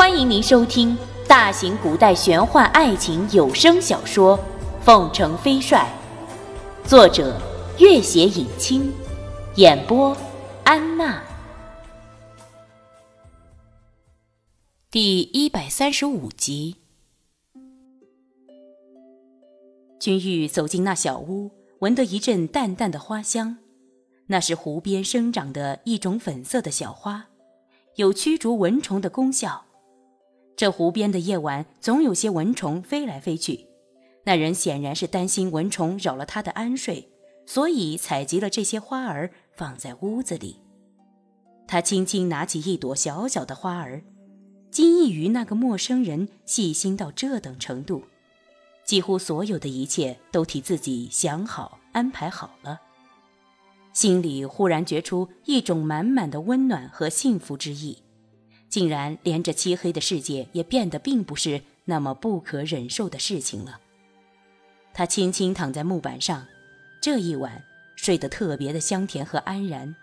欢迎您收听大型古代玄幻爱情有声小说《凤城飞帅》，作者：月写影清，演播：安娜。第一百三十五集，君玉走进那小屋，闻得一阵淡淡的花香，那是湖边生长的一种粉色的小花，有驱逐蚊虫的功效。这湖边的夜晚总有些蚊虫飞来飞去，那人显然是担心蚊虫扰了他的安睡，所以采集了这些花儿放在屋子里。他轻轻拿起一朵小小的花儿，惊异于那个陌生人细心到这等程度，几乎所有的一切都替自己想好安排好了，心里忽然觉出一种满满的温暖和幸福之意。竟然连这漆黑的世界也变得并不是那么不可忍受的事情了。他轻轻躺在木板上，这一晚睡得特别的香甜和安然。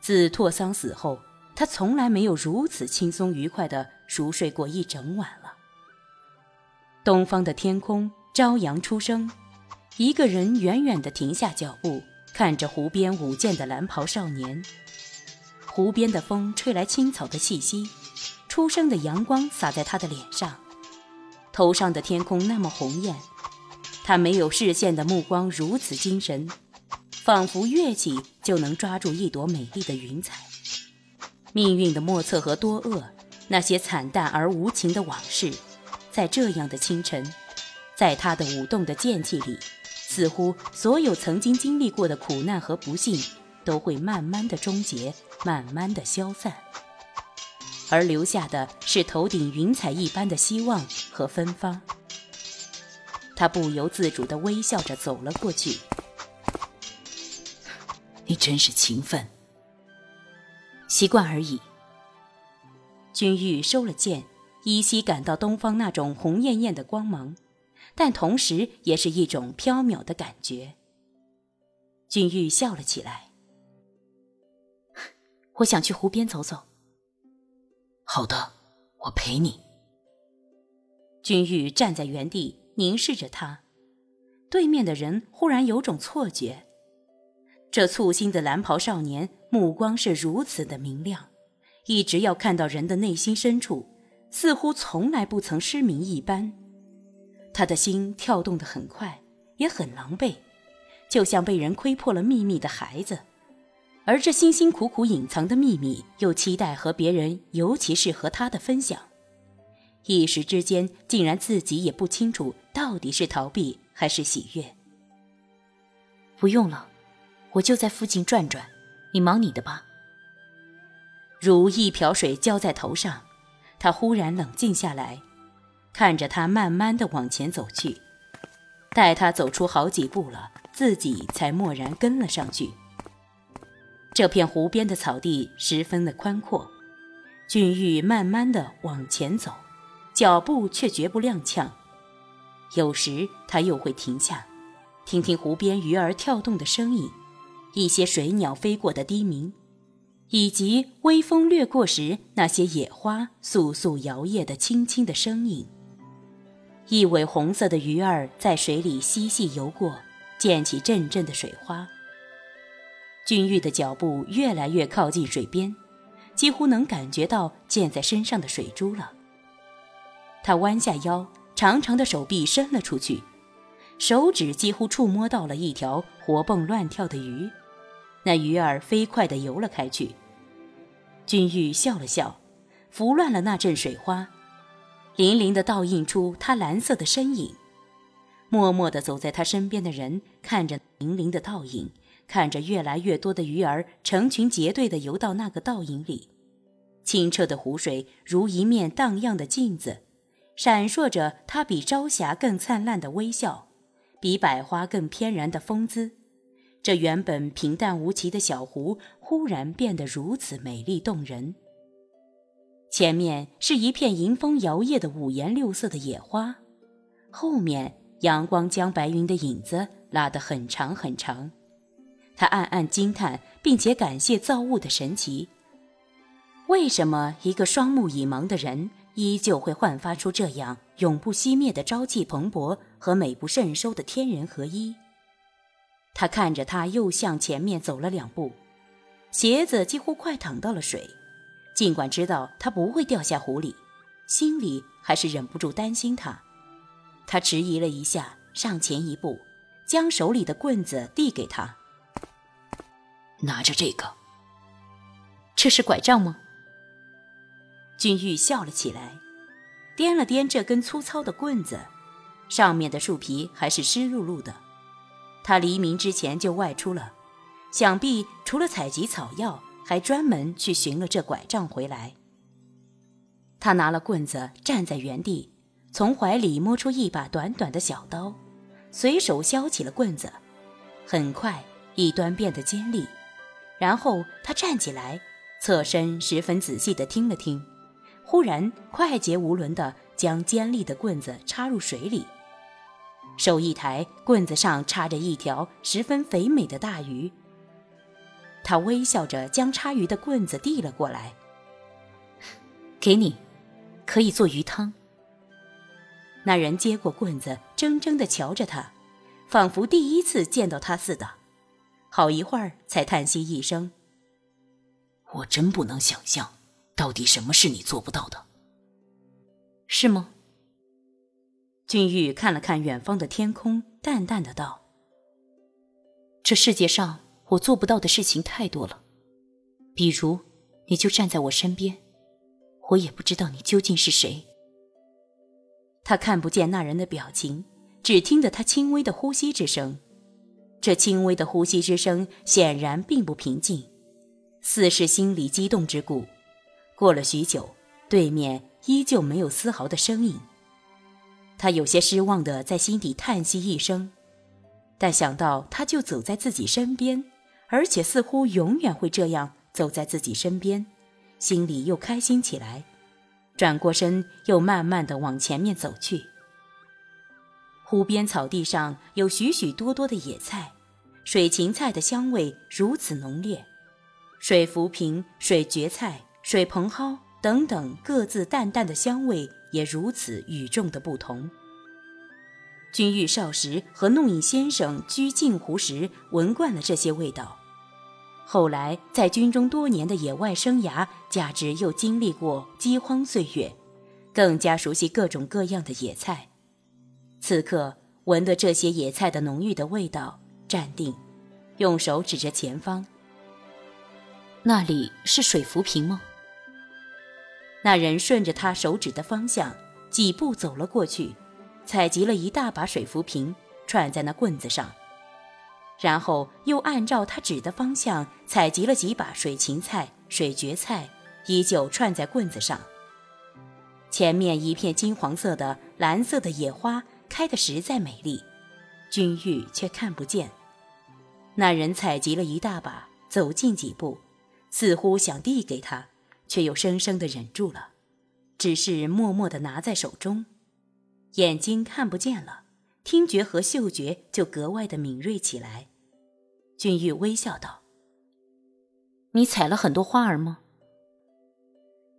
自拓桑死后，他从来没有如此轻松愉快地熟睡过一整晚了。东方的天空，朝阳初升，一个人远远地停下脚步，看着湖边舞剑的蓝袍少年。湖边的风吹来青草的气息，初升的阳光洒在他的脸上，头上的天空那么红艳，他没有视线的目光如此精神，仿佛跃起就能抓住一朵美丽的云彩。命运的莫测和多恶，那些惨淡而无情的往事，在这样的清晨，在他的舞动的剑气里，似乎所有曾经经历过的苦难和不幸，都会慢慢的终结。慢慢的消散，而留下的是头顶云彩一般的希望和芬芳。他不由自主的微笑着走了过去。你真是勤奋。习惯而已。君玉收了剑，依稀感到东方那种红艳艳的光芒，但同时也是一种飘渺的感觉。君玉笑了起来。我想去湖边走走。好的，我陪你。君玉站在原地凝视着他，对面的人忽然有种错觉：这簇新的蓝袍少年目光是如此的明亮，一直要看到人的内心深处，似乎从来不曾失明一般。他的心跳动得很快，也很狼狈，就像被人窥破了秘密的孩子。而这辛辛苦苦隐藏的秘密，又期待和别人，尤其是和他的分享，一时之间竟然自己也不清楚到底是逃避还是喜悦。不用了，我就在附近转转，你忙你的吧。如一瓢水浇在头上，他忽然冷静下来，看着他慢慢的往前走去，待他走出好几步了，自己才蓦然跟了上去。这片湖边的草地十分的宽阔，俊玉慢慢的往前走，脚步却绝不踉跄。有时他又会停下，听听湖边鱼儿跳动的声音，一些水鸟飞过的低鸣，以及微风掠过时那些野花簌簌摇曳的轻轻的声音。一尾红色的鱼儿在水里嬉戏游过，溅起阵阵的水花。君玉的脚步越来越靠近水边，几乎能感觉到溅在身上的水珠了。他弯下腰，长长的手臂伸了出去，手指几乎触摸到了一条活蹦乱跳的鱼，那鱼儿飞快地游了开去。君玉笑了笑，拂乱了那阵水花，粼粼地倒映出他蓝色的身影。默默地走在他身边的人看着粼粼的倒影。看着越来越多的鱼儿成群结队地游到那个倒影里，清澈的湖水如一面荡漾的镜子，闪烁着它比朝霞更灿烂的微笑，比百花更翩然的风姿。这原本平淡无奇的小湖，忽然变得如此美丽动人。前面是一片迎风摇曳的五颜六色的野花，后面阳光将白云的影子拉得很长很长。他暗暗惊叹，并且感谢造物的神奇。为什么一个双目已盲的人依旧会焕发出这样永不熄灭的朝气蓬勃和美不胜收的天人合一？他看着他又向前面走了两步，鞋子几乎快淌到了水。尽管知道他不会掉下湖里，心里还是忍不住担心他。他迟疑了一下，上前一步，将手里的棍子递给他：“拿着这个。”“这是拐杖吗？”君玉笑了起来，掂了掂这根粗糙的棍子，上面的树皮还是湿漉漉的。他黎明之前就外出了，想必除了采集草药，还专门去寻了这拐杖回来。他拿了棍子，站在原地，从怀里摸出一把短短的小刀，随手削起了棍子。很快，一端变得尖利，然后他站起来，侧身，十分仔细地听了听。忽然，快捷无伦地将尖利的棍子插入水里，手一抬，棍子上插着一条十分肥美的大鱼。他微笑着将插鱼的棍子递了过来，给你，可以做鱼汤。那人接过棍子，怔怔地瞧着他，仿佛第一次见到他似的，好一会儿才叹息一声：“我真不能想象。”到底什么是你做不到的？是吗？君玉看了看远方的天空，淡淡的道：“这世界上我做不到的事情太多了，比如你就站在我身边，我也不知道你究竟是谁。”他看不见那人的表情，只听得他轻微的呼吸之声。这轻微的呼吸之声显然并不平静，似是心里激动之故。过了许久，对面依旧没有丝毫的声音。他有些失望的在心底叹息一声，但想到他就走在自己身边，而且似乎永远会这样走在自己身边，心里又开心起来。转过身，又慢慢的往前面走去。湖边草地上有许许多多的野菜，水芹菜的香味如此浓烈，水浮萍、水蕨菜。水蓬蒿等等，各自淡淡的香味也如此与众的不同。君玉少时和弄影先生居镜湖时闻惯了这些味道，后来在军中多年的野外生涯，加之又经历过饥荒岁月，更加熟悉各种各样的野菜。此刻闻得这些野菜的浓郁的味道，站定，用手指着前方：“那里是水浮萍吗？”那人顺着他手指的方向几步走了过去，采集了一大把水浮萍，串在那棍子上，然后又按照他指的方向采集了几把水芹菜、水蕨菜，依旧串在棍子上。前面一片金黄色的、蓝色的野花开得实在美丽，君玉却看不见。那人采集了一大把，走近几步，似乎想递给他。却又生生的忍住了，只是默默的拿在手中，眼睛看不见了，听觉和嗅觉就格外的敏锐起来。君玉微笑道：“你采了很多花儿吗？”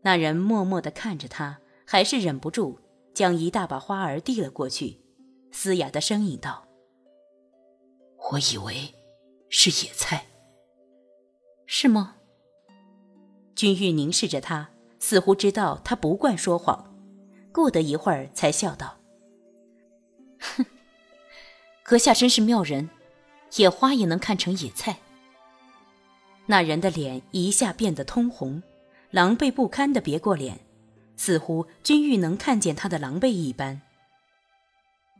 那人默默的看着他，还是忍不住将一大把花儿递了过去，嘶哑的声音道：“我以为是野菜，是吗？”君玉凝视着他，似乎知道他不惯说谎。过得一会儿，才笑道：“哼，阁下真是妙人，野花也能看成野菜。”那人的脸一下变得通红，狼狈不堪的别过脸，似乎君玉能看见他的狼狈一般。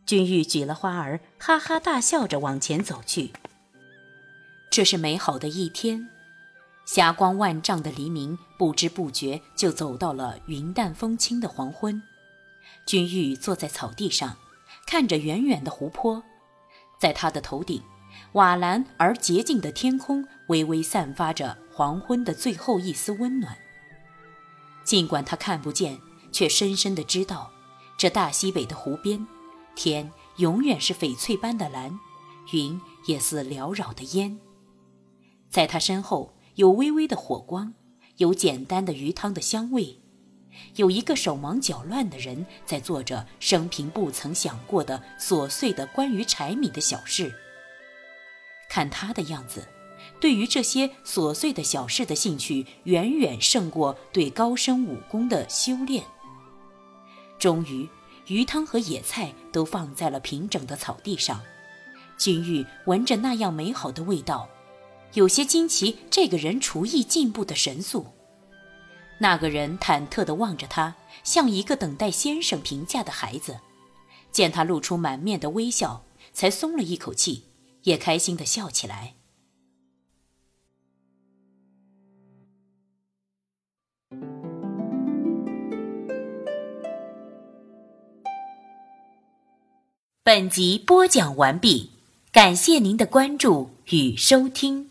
君玉举了花儿，哈哈大笑着往前走去。这是美好的一天。霞光万丈的黎明，不知不觉就走到了云淡风轻的黄昏。君玉坐在草地上，看着远远的湖泊，在他的头顶，瓦蓝而洁净的天空微微散发着黄昏的最后一丝温暖。尽管他看不见，却深深的知道，这大西北的湖边，天永远是翡翠般的蓝，云也似缭绕的烟。在他身后。有微微的火光，有简单的鱼汤的香味，有一个手忙脚乱的人在做着生平不曾想过的琐碎的关于柴米的小事。看他的样子，对于这些琐碎的小事的兴趣远远胜过对高深武功的修炼。终于，鱼汤和野菜都放在了平整的草地上，君玉闻着那样美好的味道。有些惊奇，这个人厨艺进步的神速。那个人忐忑地望着他，像一个等待先生评价的孩子。见他露出满面的微笑，才松了一口气，也开心地笑起来。本集播讲完毕，感谢您的关注与收听。